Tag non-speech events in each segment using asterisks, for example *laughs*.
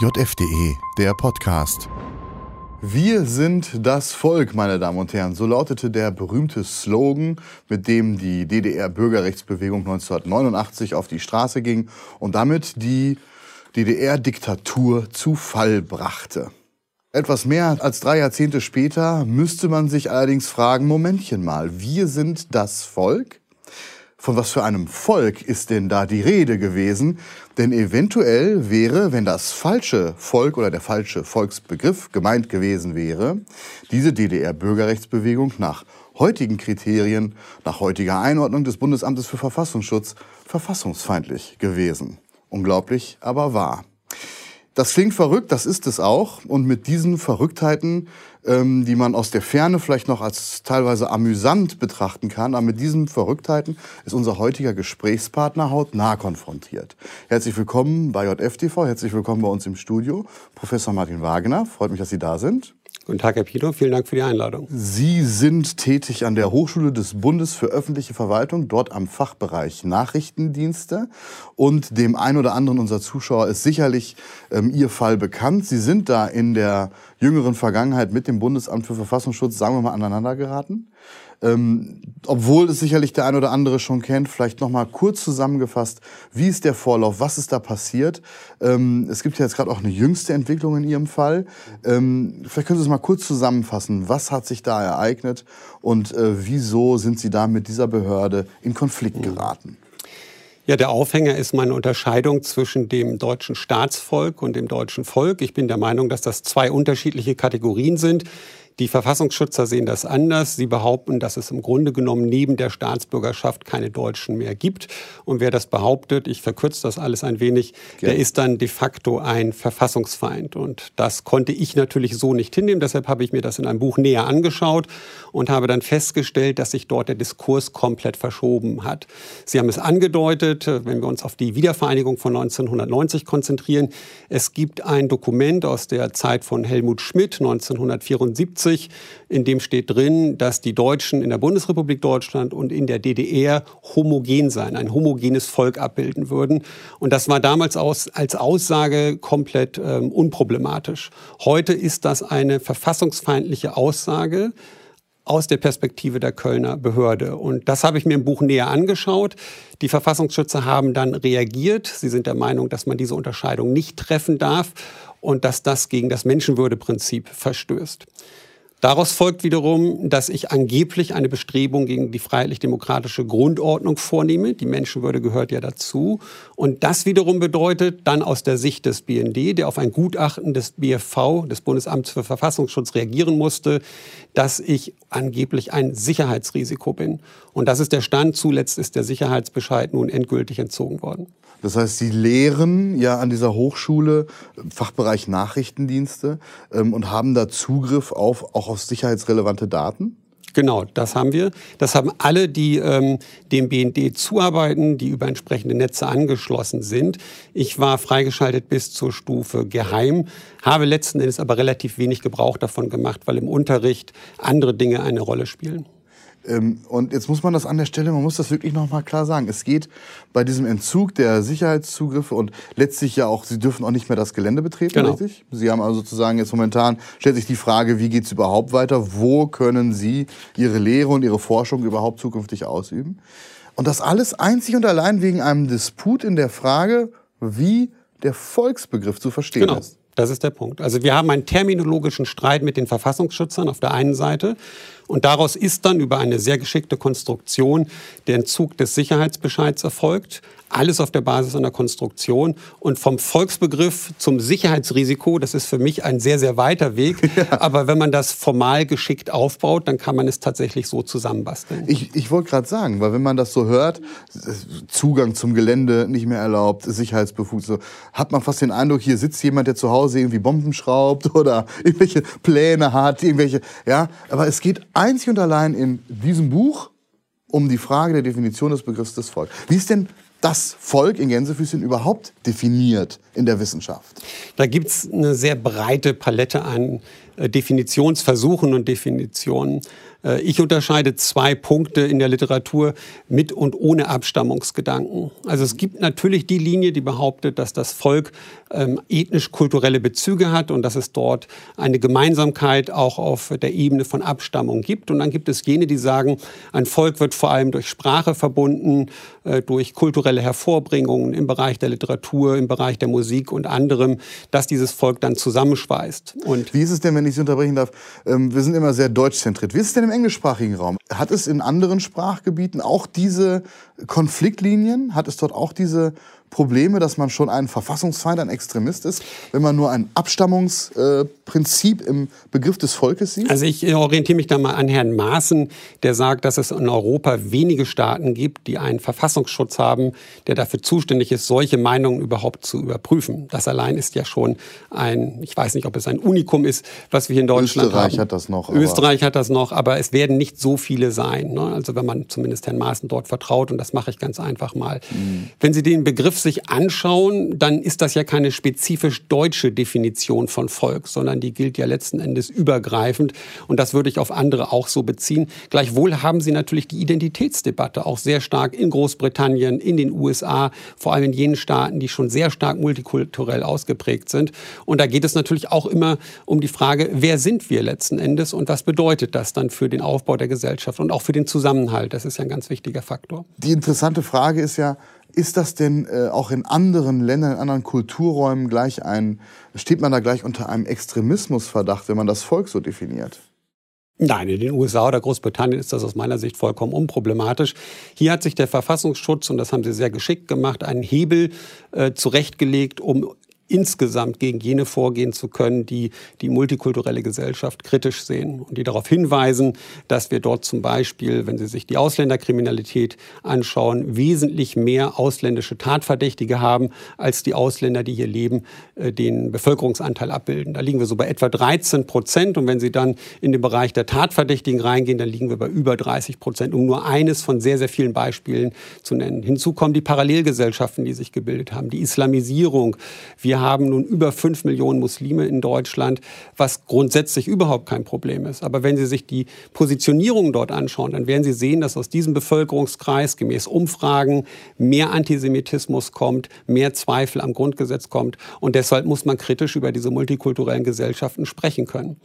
JFDE, der Podcast. Wir sind das Volk, meine Damen und Herren. So lautete der berühmte Slogan, mit dem die DDR-Bürgerrechtsbewegung 1989 auf die Straße ging und damit die DDR-Diktatur zu Fall brachte. Etwas mehr als drei Jahrzehnte später müsste man sich allerdings fragen, Momentchen mal, wir sind das Volk? Von was für einem Volk ist denn da die Rede gewesen? Denn eventuell wäre, wenn das falsche Volk oder der falsche Volksbegriff gemeint gewesen wäre, diese DDR-Bürgerrechtsbewegung nach heutigen Kriterien, nach heutiger Einordnung des Bundesamtes für Verfassungsschutz verfassungsfeindlich gewesen. Unglaublich, aber wahr. Das klingt verrückt, das ist es auch. Und mit diesen Verrücktheiten, ähm, die man aus der Ferne vielleicht noch als teilweise amüsant betrachten kann, aber mit diesen Verrücktheiten ist unser heutiger Gesprächspartner hautnah konfrontiert. Herzlich willkommen bei JFTV, herzlich willkommen bei uns im Studio. Professor Martin Wagner, freut mich, dass Sie da sind. Guten Tag, Herr Pino. Vielen Dank für die Einladung. Sie sind tätig an der Hochschule des Bundes für öffentliche Verwaltung, dort am Fachbereich Nachrichtendienste. Und dem einen oder anderen unserer Zuschauer ist sicherlich ähm, Ihr Fall bekannt. Sie sind da in der jüngeren Vergangenheit mit dem Bundesamt für Verfassungsschutz, sagen wir mal, aneinander geraten. Ähm, obwohl es sicherlich der ein oder andere schon kennt, vielleicht noch mal kurz zusammengefasst, wie ist der Vorlauf, was ist da passiert? Ähm, es gibt ja jetzt gerade auch eine jüngste Entwicklung in Ihrem Fall. Ähm, vielleicht können Sie es mal kurz zusammenfassen. Was hat sich da ereignet und äh, wieso sind Sie da mit dieser Behörde in Konflikt geraten? Ja, der Aufhänger ist meine Unterscheidung zwischen dem deutschen Staatsvolk und dem deutschen Volk. Ich bin der Meinung, dass das zwei unterschiedliche Kategorien sind. Die Verfassungsschützer sehen das anders. Sie behaupten, dass es im Grunde genommen neben der Staatsbürgerschaft keine Deutschen mehr gibt. Und wer das behauptet, ich verkürze das alles ein wenig, ja. der ist dann de facto ein Verfassungsfeind. Und das konnte ich natürlich so nicht hinnehmen. Deshalb habe ich mir das in einem Buch näher angeschaut und habe dann festgestellt, dass sich dort der Diskurs komplett verschoben hat. Sie haben es angedeutet, wenn wir uns auf die Wiedervereinigung von 1990 konzentrieren. Es gibt ein Dokument aus der Zeit von Helmut Schmidt 1974 1950, in dem steht drin, dass die Deutschen in der Bundesrepublik Deutschland und in der DDR homogen seien, ein homogenes Volk abbilden würden. Und das war damals aus, als Aussage komplett ähm, unproblematisch. Heute ist das eine verfassungsfeindliche Aussage aus der Perspektive der Kölner Behörde. Und das habe ich mir im Buch näher angeschaut. Die Verfassungsschützer haben dann reagiert. Sie sind der Meinung, dass man diese Unterscheidung nicht treffen darf und dass das gegen das Menschenwürdeprinzip verstößt. Daraus folgt wiederum, dass ich angeblich eine Bestrebung gegen die freiheitlich-demokratische Grundordnung vornehme. Die Menschenwürde gehört ja dazu. Und das wiederum bedeutet dann aus der Sicht des BND, der auf ein Gutachten des BFV, des Bundesamts für Verfassungsschutz, reagieren musste, dass ich angeblich ein Sicherheitsrisiko bin. Und das ist der Stand. Zuletzt ist der Sicherheitsbescheid nun endgültig entzogen worden. Das heißt, Sie lehren ja an dieser Hochschule Fachbereich Nachrichtendienste ähm, und haben da Zugriff auf auch auf sicherheitsrelevante Daten? Genau, das haben wir. Das haben alle, die ähm, dem BND zuarbeiten, die über entsprechende Netze angeschlossen sind. Ich war freigeschaltet bis zur Stufe Geheim, habe letzten Endes aber relativ wenig Gebrauch davon gemacht, weil im Unterricht andere Dinge eine Rolle spielen. Ähm, und jetzt muss man das an der Stelle, man muss das wirklich nochmal klar sagen. Es geht bei diesem Entzug der Sicherheitszugriffe und letztlich ja auch, Sie dürfen auch nicht mehr das Gelände betreten, genau. richtig? Sie haben also sozusagen jetzt momentan, stellt sich die Frage, wie geht es überhaupt weiter? Wo können Sie Ihre Lehre und Ihre Forschung überhaupt zukünftig ausüben? Und das alles einzig und allein wegen einem Disput in der Frage, wie der Volksbegriff zu verstehen genau. ist. Das ist der Punkt. Also wir haben einen terminologischen Streit mit den Verfassungsschützern auf der einen Seite und daraus ist dann über eine sehr geschickte Konstruktion der Entzug des Sicherheitsbescheids erfolgt. Alles auf der Basis einer Konstruktion. Und vom Volksbegriff zum Sicherheitsrisiko, das ist für mich ein sehr, sehr weiter Weg. *laughs* Ja. Aber wenn man das formal geschickt aufbaut, dann kann man es tatsächlich so zusammenbasteln. Ich, ich wollte gerade sagen, weil wenn man das so hört, Zugang zum Gelände nicht mehr erlaubt, Sicherheitsbefugnis, hat man fast den Eindruck, hier sitzt jemand, der zu Hause irgendwie Bomben schraubt *laughs* oder irgendwelche Pläne hat, irgendwelche, ja. Aber es geht einzig und allein in diesem Buch um die Frage der Definition des Begriffs des Volkes. Wie ist denn das Volk in Gänsefüßchen überhaupt definiert in der Wissenschaft? Da gibt es eine sehr breite Palette an äh, Definitionsversuchen und Definitionen. Äh, ich unterscheide zwei Punkte in der Literatur mit und ohne Abstammungsgedanken. Also es gibt natürlich die Linie, die behauptet, dass das Volk ähm, ethnisch-kulturelle Bezüge hat und dass es dort eine Gemeinsamkeit auch auf der Ebene von Abstammung gibt. Und dann gibt es jene, die sagen, ein Volk wird vor allem durch Sprache verbunden, äh, durch kulturelle Hervorbringungen im Bereich der Literatur, im Bereich der Musik und anderem, dass dieses Volk dann zusammenschweißt. Und Wie ist es denn, wenn ich Sie unterbrechen darf? Ähm, wir sind immer sehr deutschzentriert. Wie ist es denn im englischsprachigen Raum? Hat es in anderen Sprachgebieten auch diese Konfliktlinien? Hat es dort auch diese Probleme, dass man schon ein Verfassungsfeind, ein Extremist ist, wenn man nur ein Abstammungsprinzip äh, im Begriff des Volkes sieht? Also ich orientiere mich da mal an Herrn Maaßen, der sagt, dass es in Europa wenige Staaten gibt, die einen Verfassungsschutz haben, der dafür zuständig ist, solche Meinungen überhaupt zu überprüfen. Das allein ist ja schon ein, ich weiß nicht, ob es ein Unikum ist, was wir hier in Deutschland Österreich haben. Österreich hat das noch. Österreich hat das noch, aber es werden nicht so viele sein. Ne? Also wenn man zumindest Herrn Maaßen dort vertraut, und das mache ich ganz einfach mal. Mhm. Wenn Sie den Begriff sich anschauen, dann ist das ja keine spezifisch deutsche Definition von Volk, sondern die gilt ja letzten Endes übergreifend. Und das würde ich auf andere auch so beziehen. Gleichwohl haben Sie natürlich die Identitätsdebatte auch sehr stark in Großbritannien, in den USA, vor allem in jenen Staaten, die schon sehr stark multikulturell ausgeprägt sind. Und da geht es natürlich auch immer um die Frage, wer sind wir letzten Endes und was bedeutet das dann für den Aufbau der Gesellschaft und auch für den Zusammenhalt. Das ist ja ein ganz wichtiger Faktor. Die interessante Frage ist ja, ist das denn äh, auch in anderen Ländern, in anderen Kulturräumen gleich ein, steht man da gleich unter einem Extremismusverdacht, wenn man das Volk so definiert? Nein, in den USA oder Großbritannien ist das aus meiner Sicht vollkommen unproblematisch. Hier hat sich der Verfassungsschutz, und das haben sie sehr geschickt gemacht, einen Hebel äh, zurechtgelegt, um insgesamt gegen jene vorgehen zu können, die die multikulturelle Gesellschaft kritisch sehen und die darauf hinweisen, dass wir dort zum Beispiel, wenn Sie sich die Ausländerkriminalität anschauen, wesentlich mehr ausländische Tatverdächtige haben, als die Ausländer, die hier leben, äh, den Bevölkerungsanteil abbilden. Da liegen wir so bei etwa 13 Prozent und wenn Sie dann in den Bereich der Tatverdächtigen reingehen, dann liegen wir bei über 30 Prozent, um nur eines von sehr, sehr vielen Beispielen zu nennen. Hinzu kommen die Parallelgesellschaften, die sich gebildet haben, die Islamisierung. Wir wir haben nun über fünf Millionen Muslime in Deutschland, was grundsätzlich überhaupt kein Problem ist. Aber wenn Sie sich die Positionierung dort anschauen, dann werden Sie sehen, dass aus diesem Bevölkerungskreis gemäß Umfragen mehr Antisemitismus kommt, mehr Zweifel am Grundgesetz kommt. Und deshalb muss man kritisch über diese multikulturellen Gesellschaften sprechen können.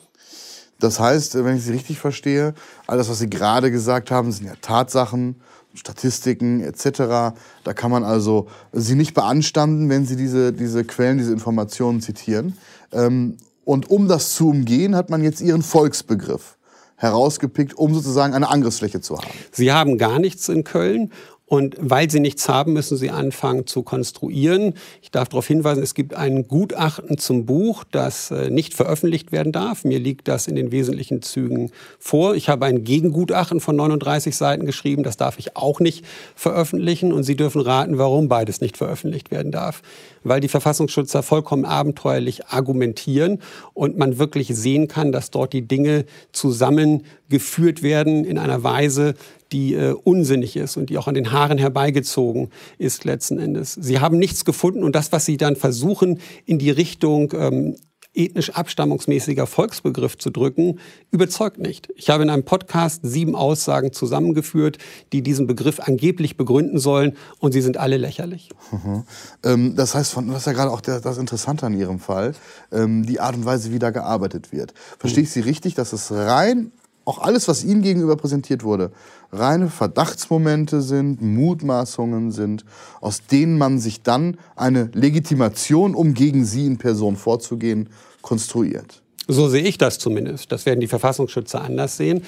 Das heißt, wenn ich Sie richtig verstehe, alles, was Sie gerade gesagt haben, sind ja Tatsachen, Statistiken etc. Da kann man also sie nicht beanstanden, wenn sie diese, diese Quellen, diese Informationen zitieren. Ähm, und um das zu umgehen, hat man jetzt ihren Volksbegriff herausgepickt, um sozusagen eine Angriffsfläche zu haben. Sie haben gar nichts in Köln und weil sie nichts haben, müssen sie anfangen zu konstruieren. Ich darf darauf hinweisen, es gibt ein Gutachten zum Buch, das äh, nicht veröffentlicht werden darf. Mir liegt das in den wesentlichen Zügen vor. Ich habe ein Gegengutachten von 39 Seiten geschrieben, das darf ich auch nicht veröffentlichen. Und Sie dürfen raten, warum beides nicht veröffentlicht werden darf. Weil die Verfassungsschützer vollkommen abenteuerlich argumentieren und man wirklich sehen kann, dass dort die Dinge zusammengeführt werden in einer Weise, die äh, unsinnig ist und die auch an den Haaren herbeigezogen ist letzten Endes. Sie haben nichts gefunden und das, was Sie dann versuchen, in die Richtung ähm, ethnisch abstammungsmäßiger Volksbegriff zu drücken, überzeugt nicht. Ich habe in einem Podcast sieben Aussagen zusammengeführt, die diesen Begriff angeblich begründen sollen und sie sind alle lächerlich. Mhm. Ähm, das heißt, von, das ist ja gerade auch der, das Interessante an Ihrem Fall, ähm, die Art und Weise, wie da gearbeitet wird. Verstehe ich Sie richtig, dass es rein auch alles, was Ihnen gegenüber präsentiert wurde, reine Verdachtsmomente sind, Mutmaßungen sind, aus denen man sich dann eine Legitimation, um gegen Sie in Person vorzugehen, konstruiert. So sehe ich das zumindest. Das werden die Verfassungsschützer anders sehen.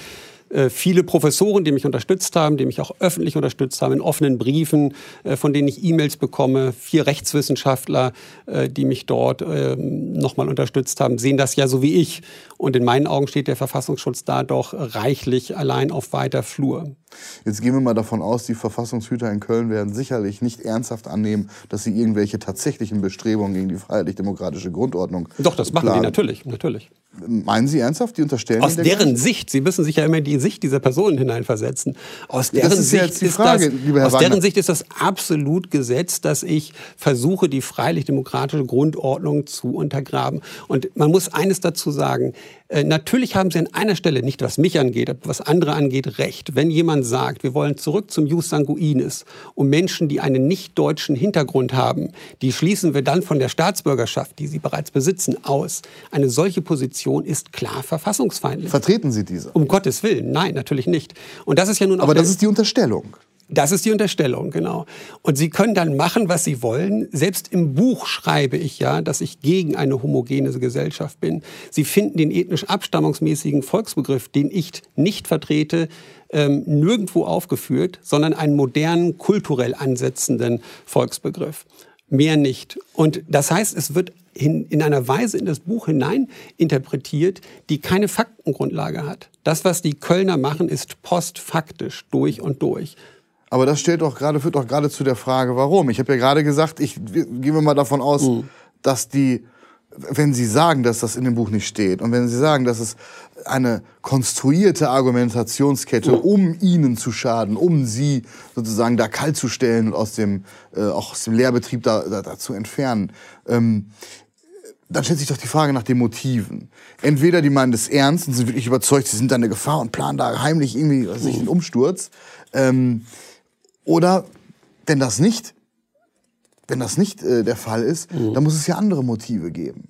Äh, viele Professoren, die mich unterstützt haben, die mich auch öffentlich unterstützt haben, in offenen Briefen, äh, von denen ich E-Mails bekomme, vier Rechtswissenschaftler, äh, die mich dort ähm, nochmal unterstützt haben, sehen das ja so wie ich. Und in meinen Augen steht der Verfassungsschutz da doch reichlich allein auf weiter Flur. Jetzt gehen wir mal davon aus, die Verfassungshüter in Köln werden sicherlich nicht ernsthaft annehmen, dass sie irgendwelche tatsächlichen Bestrebungen gegen die freiheitlich-demokratische Grundordnung Doch, das machen planen. die natürlich, natürlich. Meinen Sie ernsthaft, die unterstellen Aus deren Sicht, Sie müssen sich ja immer in die Sicht dieser Personen hineinversetzen. Aus deren das ist Sicht jetzt die Frage, ist das, lieber Herr aus Wagner. deren Sicht ist das absolut Gesetz, dass ich versuche, die freilich-demokratische Grundordnung zu untergraben. Und man muss eines dazu sagen. Äh, natürlich haben Sie an einer Stelle, nicht was mich angeht, aber was andere angeht, recht. Wenn jemand sagt, wir wollen zurück zum Jus sanguinis und Menschen, die einen nicht-deutschen Hintergrund haben, die schließen wir dann von der Staatsbürgerschaft, die sie bereits besitzen, aus. Eine solche Position ist klar verfassungsfeindlich. Vertreten Sie diese? Um Gottes Willen, nein, natürlich nicht. Und das ist ja nun auch Aber das ist die Unterstellung. Das ist die Unterstellung, genau. Und Sie können dann machen, was Sie wollen. Selbst im Buch schreibe ich ja, dass ich gegen eine homogene Gesellschaft bin. Sie finden den ethnisch abstammungsmäßigen Volksbegriff, den ich nicht vertrete, ähm, nirgendwo aufgeführt, sondern einen modernen, kulturell ansetzenden Volksbegriff. Mehr nicht. Und das heißt, es wird in, in einer Weise in das Buch hinein interpretiert, die keine Faktengrundlage hat. Das, was die Kölner machen, ist postfaktisch durch und durch. Aber das stellt doch gerade, führt doch gerade zu der Frage, warum. Ich habe ja gerade gesagt, ich gehen wir mal davon aus, Mhm. dass die, wenn Sie sagen, dass das in dem Buch nicht steht und wenn Sie sagen, dass es eine konstruierte Argumentationskette, Mhm. um Ihnen zu schaden, um Sie sozusagen da kalt zu stellen und aus dem, äh, auch aus dem Lehrbetrieb da, da, da zu entfernen, ähm, dann stellt sich doch die Frage nach den Motiven. Entweder die meinen das ernst und sind wirklich überzeugt, sie sind da eine Gefahr und planen da heimlich irgendwie was weiß ich, einen Umsturz. Ähm, oder wenn das nicht, wenn das nicht äh, der Fall ist, dann muss es ja andere Motive geben.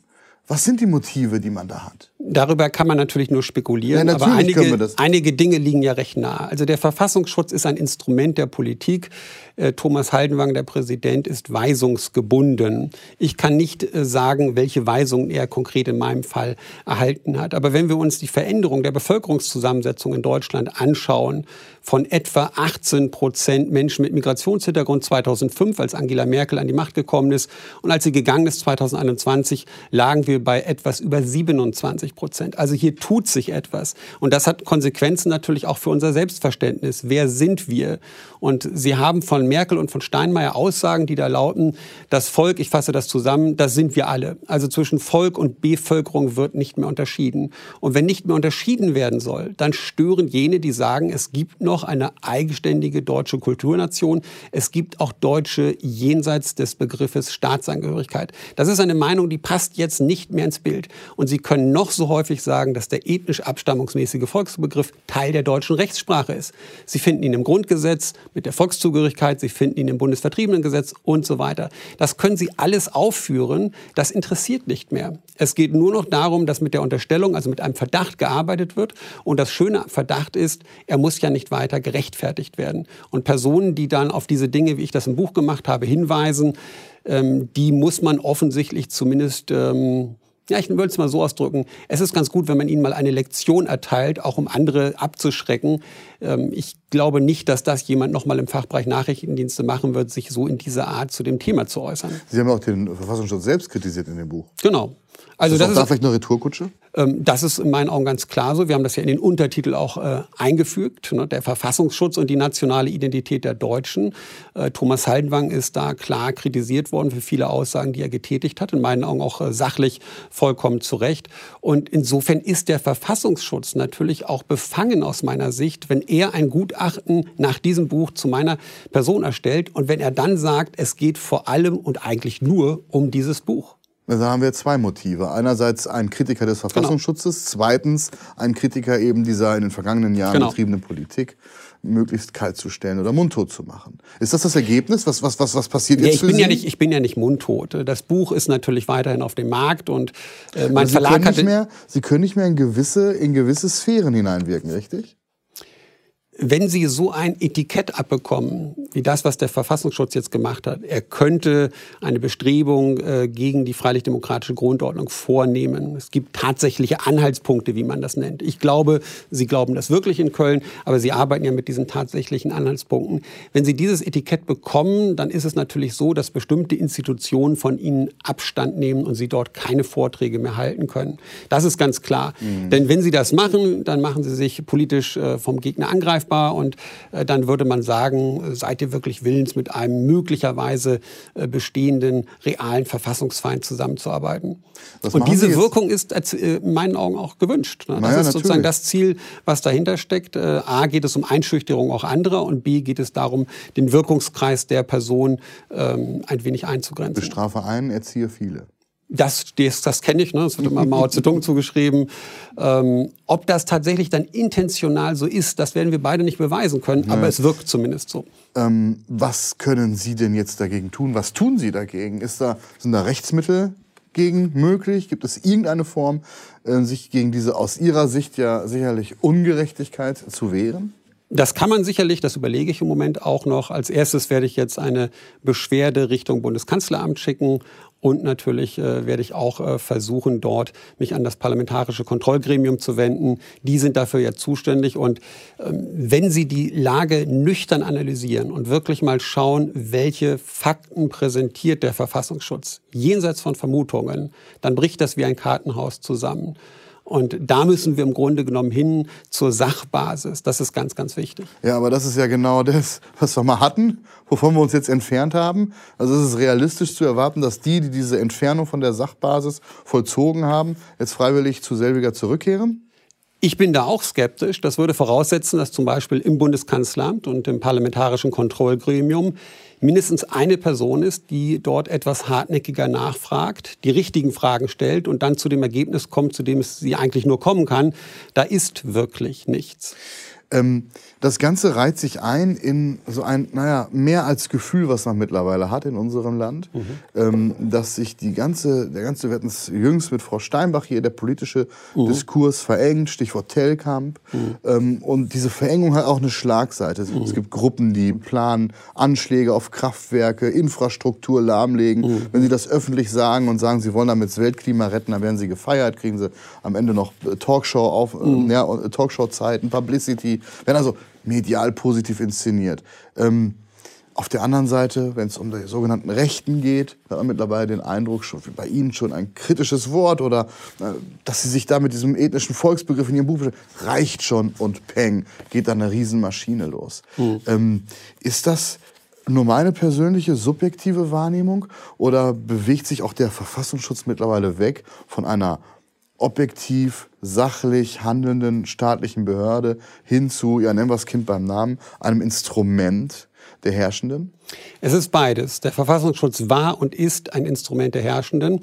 Was sind die Motive, die man da hat? Darüber kann man natürlich nur spekulieren, Ja, aber natürlich wir einige, einige Dinge liegen ja recht nahe. Also der Verfassungsschutz ist ein Instrument der Politik. Äh, Thomas Haldenwang, der Präsident, ist weisungsgebunden. Ich kann nicht äh, sagen, welche Weisungen er konkret in meinem Fall erhalten hat. Aber wenn wir uns die Veränderung der Bevölkerungszusammensetzung in Deutschland anschauen, von etwa 18 Prozent Menschen mit Migrationshintergrund 2005, als Angela Merkel an die Macht gekommen ist, und als sie gegangen ist 2021, lagen wir bei etwas über 27 Prozent. Also hier tut sich etwas. Und das hat Konsequenzen natürlich auch für unser Selbstverständnis. Wer sind wir? Und Sie haben von Merkel und von Steinmeier Aussagen, die da lauten, das Volk, ich fasse das zusammen, das sind wir alle. Also zwischen Volk und Bevölkerung wird nicht mehr unterschieden. Und wenn nicht mehr unterschieden werden soll, dann stören jene, die sagen, es gibt noch eine eigenständige deutsche Kulturnation. Es gibt auch Deutsche jenseits des Begriffes Staatsangehörigkeit. Das ist eine Meinung, die passt jetzt nicht mehr ins Bild. Und Sie können noch so häufig sagen, dass der ethnisch abstammungsmäßige Volksbegriff Teil der deutschen Rechtssprache ist. Sie finden ihn im Grundgesetz mit der Volkszugehörigkeit, Sie finden ihn im Bundesvertriebenengesetz und so weiter. Das können Sie alles aufführen. Das interessiert nicht mehr. Es geht nur noch darum, dass mit der Unterstellung, also mit einem Verdacht gearbeitet wird. Und das Schöne Verdacht ist, er muss ja nicht weiter gerechtfertigt werden. Und Personen, die dann auf diese Dinge, wie ich das im Buch gemacht habe, hinweisen, ähm, die muss man offensichtlich zumindest ähm, ja, ich würde es mal so ausdrücken. Es ist ganz gut, wenn man ihnen mal eine Lektion erteilt, auch um andere abzuschrecken. Ähm, ich glaube nicht, dass das jemand noch mal im Fachbereich Nachrichtendienste machen wird, sich so in dieser Art zu dem Thema zu äußern. Sie haben auch den Verfassungsschutz selbst kritisiert in dem Buch. Genau. Also ist das auch ist, da vielleicht eine Retourkutsche? Ähm, das ist in meinen Augen ganz klar so. Wir haben das ja in den Untertitel auch äh, eingefügt. Ne? Der Verfassungsschutz und die nationale Identität der Deutschen. Äh, Thomas Haldenwang ist da klar kritisiert worden für viele Aussagen, die er getätigt hat. In meinen Augen auch äh, sachlich vollkommen zu Recht. Und insofern ist der Verfassungsschutz natürlich auch befangen aus meiner Sicht, wenn er ein Gutachten nach diesem Buch zu meiner Person erstellt und wenn er dann sagt, es geht vor allem und eigentlich nur um dieses Buch. Also Da haben wir zwei Motive. Einerseits ein Kritiker des Verfassungsschutzes, zweitens ein Kritiker eben dieser in den vergangenen Jahren Genau. betriebenen Politik, möglichst kalt zu stellen oder mundtot zu machen. Ist das das Ergebnis? Was, was, was, was passiert Ja, jetzt ich für bin Sie? ja nicht, ich bin ja nicht mundtot. Das Buch ist natürlich weiterhin auf dem Markt und äh, mein Sie, Verlag können nicht mehr, Sie können nicht mehr in gewisse, in gewisse Sphären hineinwirken, richtig? Wenn Sie so ein Etikett abbekommen, wie das, was der Verfassungsschutz jetzt gemacht hat, er könnte eine Bestrebung äh, gegen die freilich-demokratische Grundordnung vornehmen. Es gibt tatsächliche Anhaltspunkte, wie man das nennt. Ich glaube, Sie glauben das wirklich in Köln, aber Sie arbeiten ja mit diesen tatsächlichen Anhaltspunkten. Wenn Sie dieses Etikett bekommen, dann ist es natürlich so, dass bestimmte Institutionen von Ihnen Abstand nehmen und Sie dort keine Vorträge mehr halten können. Das ist ganz klar. Denn wenn Sie das machen, dann machen Sie sich politisch äh, vom Gegner angreifbar greifbar und äh, dann würde man sagen, seid ihr wirklich willens, mit einem möglicherweise äh, bestehenden realen Verfassungsfeind zusammenzuarbeiten? und diese Wirkung ist in meinen Augen auch gewünscht. Ne? Das naja, ist sozusagen das Ziel, was dahinter steckt. A geht es um Einschüchterung auch anderer und B geht es darum, den Wirkungskreis der Person ähm, ein wenig einzugrenzen. Bestrafe einen, erziehe viele. Das, das, das kenne ich, ne? das wird immer Mao Zedong zugeschrieben. Ähm, ob das tatsächlich dann intentional so ist, das werden wir beide nicht beweisen können, ja. aber es wirkt zumindest so. Ähm, was können Sie denn jetzt dagegen tun? Was tun Sie dagegen? Ist da, sind da Rechtsmittel gegen möglich? Gibt es irgendeine Form, äh, sich gegen diese aus Ihrer Sicht ja sicherlich Ungerechtigkeit zu wehren? Das kann man sicherlich, das überlege ich im Moment auch noch. Als erstes werde ich jetzt eine Beschwerde Richtung Bundeskanzleramt schicken und natürlich äh, werde ich auch äh, versuchen, dort mich an das parlamentarische Kontrollgremium zu wenden. Die sind dafür ja zuständig. Und ähm, wenn Sie die Lage nüchtern analysieren und wirklich mal schauen, welche Fakten präsentiert der Verfassungsschutz jenseits von Vermutungen, dann bricht das wie ein Kartenhaus zusammen. Und da müssen wir im Grunde genommen hin zur Sachbasis. Das ist ganz, ganz wichtig. Ja, aber das ist ja genau das, was wir mal hatten, wovon wir uns jetzt entfernt haben. Also es ist realistisch zu erwarten, dass die, die diese Entfernung von der Sachbasis vollzogen haben, jetzt freiwillig zu selbiger zurückkehren? Ich bin da auch skeptisch. Das würde voraussetzen, dass zum Beispiel im Bundeskanzleramt und im parlamentarischen Kontrollgremium mindestens eine Person ist, die dort etwas hartnäckiger nachfragt, die richtigen Fragen stellt und dann zu dem Ergebnis kommt, zu dem es sie eigentlich nur kommen kann. Da ist wirklich nichts. Ähm, das Ganze reiht sich ein in so ein, naja, mehr als Gefühl, was man mittlerweile hat in unserem Land, mhm. ähm, dass sich die ganze, der ganze, wir hatten es jüngst mit Frau Steinbach hier, der politische mhm. Diskurs verengt, Stichwort Telkamp. Mhm. Ähm, und diese Verengung hat auch eine Schlagseite. Es mhm. gibt Gruppen, die planen Anschläge auf Kraftwerke, Infrastruktur lahmlegen. Mhm. Wenn sie das öffentlich sagen und sagen, sie wollen damit das Weltklima retten, dann werden sie gefeiert, kriegen sie am Ende noch Talkshow auf, mhm. ja, Talkshow-Zeiten, Publicity werden also medial positiv inszeniert. Ähm, auf der anderen Seite, wenn es um die sogenannten Rechten geht, hat man mittlerweile den Eindruck, schon bei Ihnen schon ein kritisches Wort oder äh, dass Sie sich da mit diesem ethnischen Volksbegriff in Ihrem Buch reicht schon und peng, geht da eine Riesenmaschine los. Mhm. Ähm, ist das nur meine persönliche subjektive Wahrnehmung oder bewegt sich auch der Verfassungsschutz mittlerweile weg von einer objektiv, sachlich handelnden staatlichen Behörde hin zu, ja, nennen wir das Kind beim Namen, einem Instrument der Herrschenden? Es ist beides. Der Verfassungsschutz war und ist ein Instrument der Herrschenden.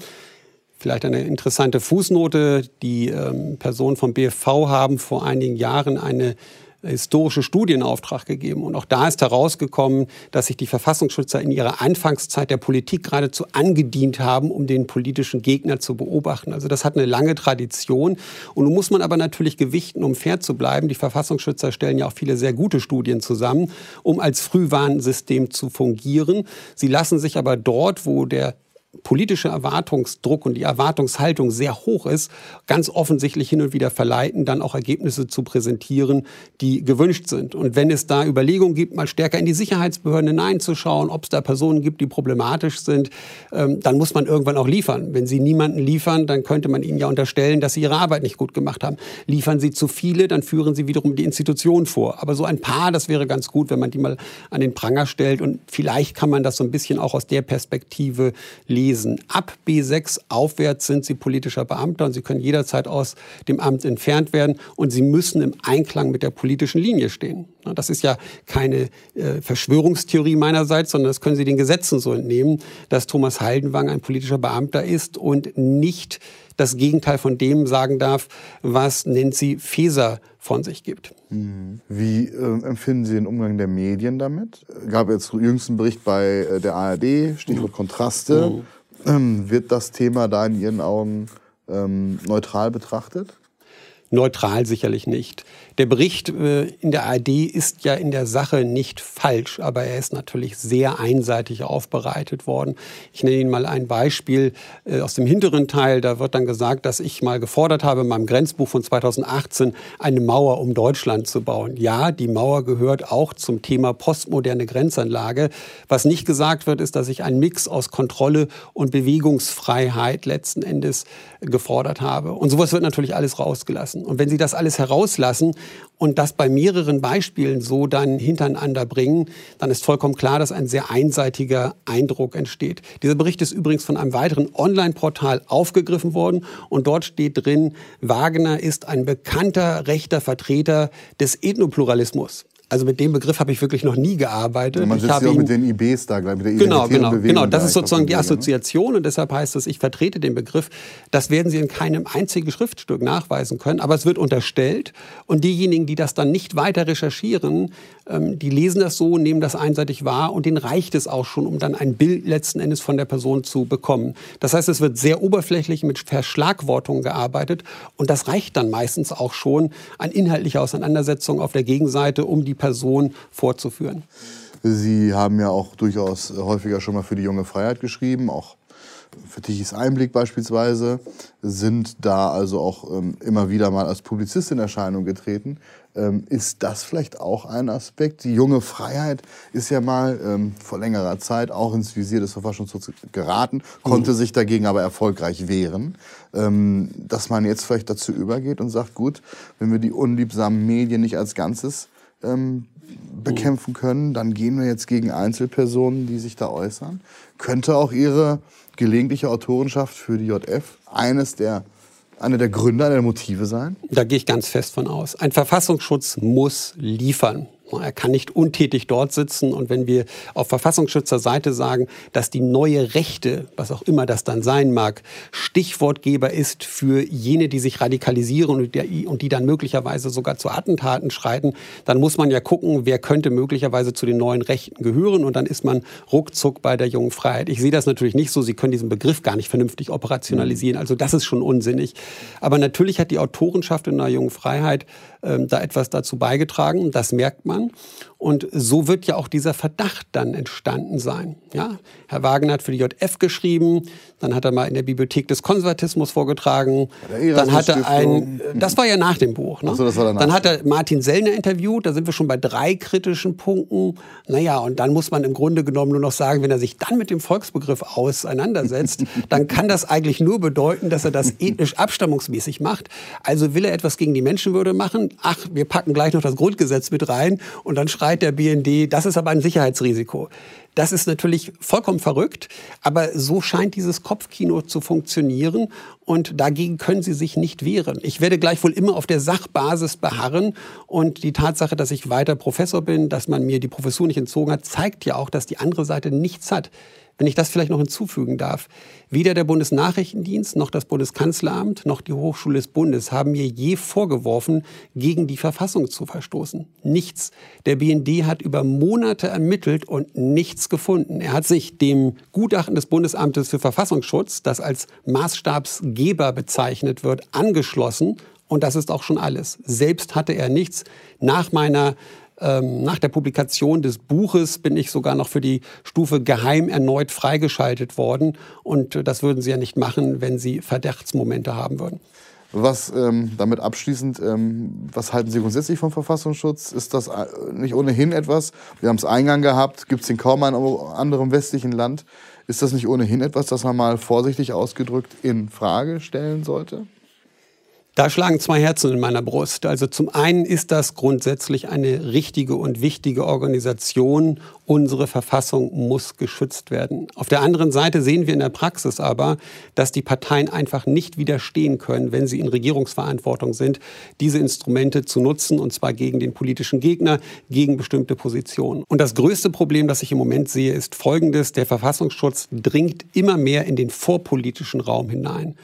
Vielleicht eine interessante Fußnote. Die ähm, Personen vom BFV haben vor einigen Jahren eine historische Studie in Auftrag gegeben. Und auch da ist herausgekommen, dass sich die Verfassungsschützer in ihrer Anfangszeit der Politik geradezu angedient haben, um den politischen Gegner zu beobachten. Also das hat eine lange Tradition. Und nun muss man aber natürlich gewichten, um fair zu bleiben. Die Verfassungsschützer stellen ja auch viele sehr gute Studien zusammen, um als Frühwarnsystem zu fungieren. Sie lassen sich aber dort, wo der politische Erwartungsdruck und die Erwartungshaltung sehr hoch ist, ganz offensichtlich hin und wieder verleiten, dann auch Ergebnisse zu präsentieren, die gewünscht sind. Und wenn es da Überlegungen gibt, mal stärker in die Sicherheitsbehörden hineinzuschauen, ob es da Personen gibt, die problematisch sind, ähm, dann muss man irgendwann auch liefern. Wenn Sie niemanden liefern, dann könnte man Ihnen ja unterstellen, dass Sie Ihre Arbeit nicht gut gemacht haben. Liefern Sie zu viele, dann führen Sie wiederum die Institution vor. Aber so ein paar, das wäre ganz gut, wenn man die mal an den Pranger stellt. Und vielleicht kann man das so ein bisschen auch aus der Perspektive lesen lesen. Ab B6 aufwärts sind Sie politischer Beamter und Sie können jederzeit aus dem Amt entfernt werden und Sie müssen im Einklang mit der politischen Linie stehen. Das ist ja keine äh, Verschwörungstheorie meinerseits, sondern das können Sie den Gesetzen so entnehmen, dass Thomas Haldenwang ein politischer Beamter ist und nicht das Gegenteil von dem sagen darf, was Nancy Faeser von sich gibt. Mhm. Wie äh, empfinden Sie den Umgang der Medien damit? Gab jetzt jüngsten Bericht bei äh, der ARD, Stichwort mhm. Kontraste. Mhm. Ähm, wird das Thema da in Ihren Augen ähm, neutral betrachtet? Neutral sicherlich nicht. Der Bericht äh, in der ARD ist ja in der Sache nicht falsch, aber er ist natürlich sehr einseitig aufbereitet worden. Ich nenne Ihnen mal ein Beispiel äh, aus dem hinteren Teil. Da wird dann gesagt, dass ich mal gefordert habe, in meinem Grenzbuch von 2018 eine Mauer um Deutschland zu bauen. Ja, die Mauer gehört auch zum Thema postmoderne Grenzanlage. Was nicht gesagt wird, ist, dass ich einen Mix aus Kontrolle und Bewegungsfreiheit letzten Endes gefordert habe. Und sowas wird natürlich alles rausgelassen. lassen. Und wenn Sie das alles herauslassen und das bei mehreren Beispielen so dann hintereinander bringen, dann ist vollkommen klar, dass ein sehr einseitiger Eindruck entsteht. Dieser Bericht ist übrigens von einem weiteren Online-Portal aufgegriffen worden und dort steht drin, Wagner ist ein bekannter rechter Vertreter des Ethnopluralismus. Also mit dem Begriff habe ich wirklich noch nie gearbeitet. Ja, man sitzt ja auch mit den IBs da, mit der Genau, genau, genau. Das ist sozusagen die ne? Assoziation und deshalb heißt es, ich vertrete den Begriff. Das werden Sie in keinem einzigen Schriftstück nachweisen können, aber es wird unterstellt und diejenigen, die das dann nicht weiter recherchieren, ähm, die lesen das so, nehmen das einseitig wahr und denen reicht es auch schon, um dann ein Bild letzten Endes von der Person zu bekommen. Das heißt, es wird sehr oberflächlich mit Verschlagwortungen gearbeitet und das reicht dann meistens auch schon an inhaltlicher Auseinandersetzung auf der Gegenseite, um die Person vorzuführen. Sie haben ja auch durchaus häufiger schon mal für die junge Freiheit geschrieben, auch für Tichys Einblick beispielsweise, sind da also auch ähm, immer wieder mal als Publizist in Erscheinung getreten. Ähm, ist das vielleicht auch ein Aspekt? Die junge Freiheit ist ja mal ähm, vor längerer Zeit auch ins Visier des Verfassungsschutzes geraten, konnte mhm. sich dagegen aber erfolgreich wehren. Ähm, dass man jetzt vielleicht dazu übergeht und sagt, gut, wenn wir die unliebsamen Medien nicht als Ganzes ähm, bekämpfen können, dann gehen wir jetzt gegen Einzelpersonen, die sich da äußern. Könnte auch Ihre gelegentliche Autorenschaft für die JF eines der einer der Gründe, einer der Motive sein? Da gehe ich ganz fest von aus. Ein Verfassungsschutz muss liefern. Er kann nicht untätig dort sitzen. Und wenn wir auf Verfassungsschützerseite sagen, dass die neue Rechte, was auch immer das dann sein mag, Stichwortgeber ist für jene, die sich radikalisieren und die, und die dann möglicherweise sogar zu Attentaten schreiten, dann muss man ja gucken, wer könnte möglicherweise zu den neuen Rechten gehören. Und dann ist man ruckzuck bei der jungen Freiheit. Ich sehe das natürlich nicht so. Sie können diesen Begriff gar nicht vernünftig operationalisieren. Also das ist schon unsinnig. Aber natürlich hat die Autorenschaft in der jungen Freiheit da etwas dazu beigetragen. Das merkt man. Und so wird ja auch dieser Verdacht dann entstanden sein. Ja? Herr Wagner hat für die JF geschrieben, dann hat er mal in der Bibliothek des Konservatismus vorgetragen, dann hat er ein, das war ja nach dem Buch. Ne? So, dann hat er Martin Sellner interviewt, da sind wir schon bei drei kritischen Punkten. Naja, und dann muss man im Grunde genommen nur noch sagen, wenn er sich dann mit dem Volksbegriff auseinandersetzt, *laughs* dann kann das eigentlich nur bedeuten, dass er das ethnisch abstammungsmäßig macht. Also will er etwas gegen die Menschenwürde machen. Ach, wir packen gleich noch das Grundgesetz mit rein und dann schreit der BND, das ist aber ein Sicherheitsrisiko. Das ist natürlich vollkommen verrückt, aber so scheint dieses Kopfkino zu funktionieren und dagegen können Sie sich nicht wehren. Ich werde gleichwohl immer auf der Sachbasis beharren und die Tatsache, dass ich weiter Professor bin, dass man mir die Professur nicht entzogen hat, zeigt ja auch, dass die andere Seite nichts hat. Wenn ich das vielleicht noch hinzufügen darf. Weder der Bundesnachrichtendienst noch das Bundeskanzleramt noch die Hochschule des Bundes haben mir je vorgeworfen, gegen die Verfassung zu verstoßen. Nichts. Der BND hat über Monate ermittelt und nichts gefunden. Er hat sich dem Gutachten des Bundesamtes für Verfassungsschutz, das als Maßstabsgeber bezeichnet wird, angeschlossen. Und das ist auch schon alles. Selbst hatte er nichts. Nach meiner ähm, nach der Publikation des Buches bin ich sogar noch für die Stufe geheim erneut freigeschaltet worden. Und äh, das würden Sie ja nicht machen, wenn Sie Verdachtsmomente haben würden. Was ähm, damit abschließend, ähm, was halten Sie grundsätzlich vom Verfassungsschutz? Ist das äh, nicht ohnehin etwas? Wir haben es Eingang gehabt, gibt es in kaum einem anderen westlichen Land. Ist das nicht ohnehin etwas, das man mal vorsichtig ausgedrückt in Frage stellen sollte? Da schlagen zwei Herzen in meiner Brust. Also zum einen ist das grundsätzlich eine richtige und wichtige Organisation. Unsere Verfassung muss geschützt werden. Auf der anderen Seite sehen wir in der Praxis aber, dass die Parteien einfach nicht widerstehen können, wenn sie in Regierungsverantwortung sind, diese Instrumente zu nutzen, und zwar gegen den politischen Gegner, gegen bestimmte Positionen. Und das größte Problem, das ich im Moment sehe, ist folgendes. Der Verfassungsschutz dringt immer mehr in den vorpolitischen Raum hinein.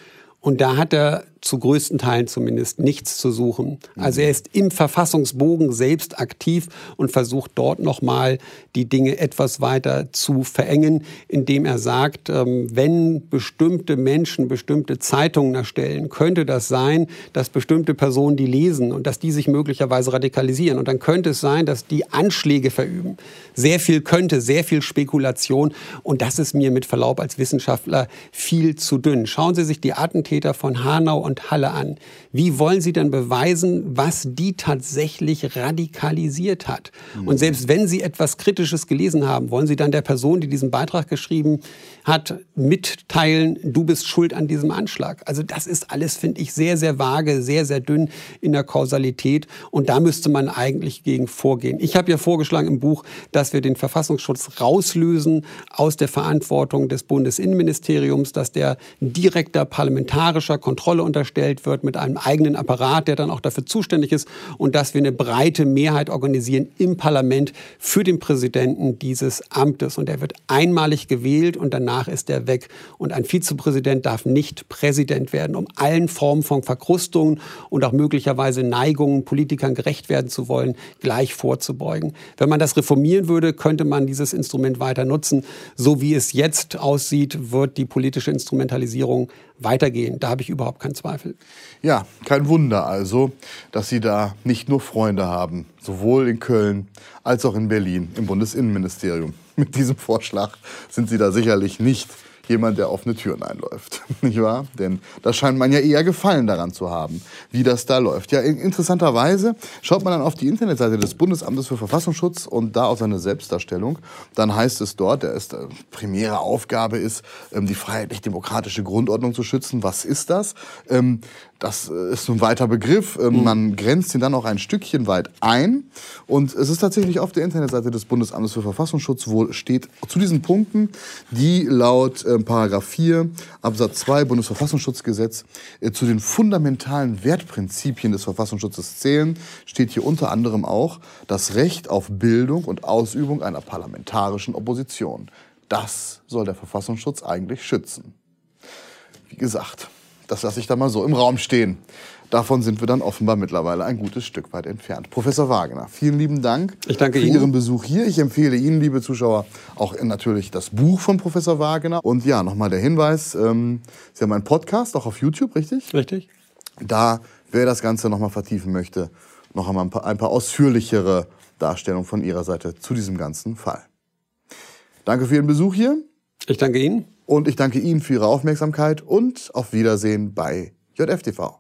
Und da hat er zu größten Teilen zumindest nichts zu suchen. Also er ist im Verfassungsbogen selbst aktiv und versucht dort nochmal die Dinge etwas weiter zu verengen, indem er sagt, ähm, wenn bestimmte Menschen bestimmte Zeitungen erstellen, könnte das sein, dass bestimmte Personen die lesen und dass die sich möglicherweise radikalisieren. Und dann könnte es sein, dass die Anschläge verüben. Sehr viel könnte, sehr viel Spekulation. Und das ist mir mit Verlaub als Wissenschaftler viel zu dünn. Schauen Sie sich die Attentäter von Hanau und Halle an. Wie wollen Sie denn beweisen, was die tatsächlich radikalisiert hat? Und selbst wenn Sie etwas Kritisches gelesen haben, wollen Sie dann der Person, die diesen Beitrag geschrieben hat, mitteilen, du bist schuld an diesem Anschlag? Also das ist alles, finde ich, sehr, sehr vage, sehr, sehr dünn in der Kausalität. Und da müsste man eigentlich gegen vorgehen. Ich habe ja vorgeschlagen im Buch, dass wir den Verfassungsschutz rauslösen aus der Verantwortung des Bundesinnenministeriums, dass der direkter parlamentarischer Kontrolle unterstellt wird mit einem eigenen Apparat, der dann auch dafür zuständig ist und dass wir eine breite Mehrheit organisieren im Parlament für den Präsidenten dieses Amtes. Und er wird einmalig gewählt und danach ist er weg. Und ein Vizepräsident darf nicht Präsident werden, um allen Formen von Verkrustungen und auch möglicherweise Neigungen, Politikern gerecht werden zu wollen, gleich vorzubeugen. Wenn man das reformieren würde, könnte man dieses Instrument weiter nutzen. So wie es jetzt aussieht, wird die politische Instrumentalisierung weitergehen. Da habe ich überhaupt keinen Zweifel. Ja, kein Wunder also, dass Sie da nicht nur Freunde haben, sowohl in Köln als auch in Berlin im Bundesinnenministerium. *laughs* Mit diesem Vorschlag sind Sie da sicherlich nicht jemand, der offene Türen einläuft, *laughs* nicht wahr? Denn da scheint man ja eher Gefallen daran zu haben, wie das da läuft. Ja, interessanterweise schaut man dann auf die Internetseite des Bundesamtes für Verfassungsschutz und da auf seine Selbstdarstellung. Dann heißt es dort, der ist, äh, primäre Aufgabe ist, ähm, die freiheitlich-demokratische Grundordnung zu schützen. Was ist das? Ähm, das äh, ist ein weiter Begriff. Ähm, mhm. Man grenzt ihn dann auch ein Stückchen weit ein. Und es ist tatsächlich auf der Internetseite des Bundesamtes für Verfassungsschutz, wo steht zu diesen Punkten, die laut äh, Paragraph 4 Absatz 2 Bundesverfassungsschutzgesetz äh, zu den fundamentalen Wertprinzipien des Verfassungsschutzes zählen, steht hier unter anderem auch das Recht auf Bildung und Ausübung einer parlamentarischen Opposition. Das soll der Verfassungsschutz eigentlich schützen. Wie gesagt, das lasse ich da mal so im Raum stehen. Davon sind wir dann offenbar mittlerweile ein gutes Stück weit entfernt. Professor Wagner, vielen lieben Dank ich danke für Ihnen. Ihren Besuch hier. Ich empfehle Ihnen, liebe Zuschauer, auch natürlich das Buch von Professor Wagner. Und ja, nochmal der Hinweis, ähm, Sie haben einen Podcast, auch auf YouTube, richtig? Richtig. Da, wer das Ganze nochmal vertiefen möchte, noch einmal ein paar, ein paar ausführlichere Darstellungen von Ihrer Seite zu diesem ganzen Fall. Danke für Ihren Besuch hier. Ich danke Ihnen. Und ich danke Ihnen für Ihre Aufmerksamkeit und auf Wiedersehen bei JFTV.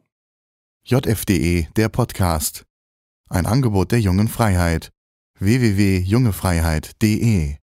JFDE, der Podcast. Ein Angebot der jungen Freiheit. www.jungefreiheit.de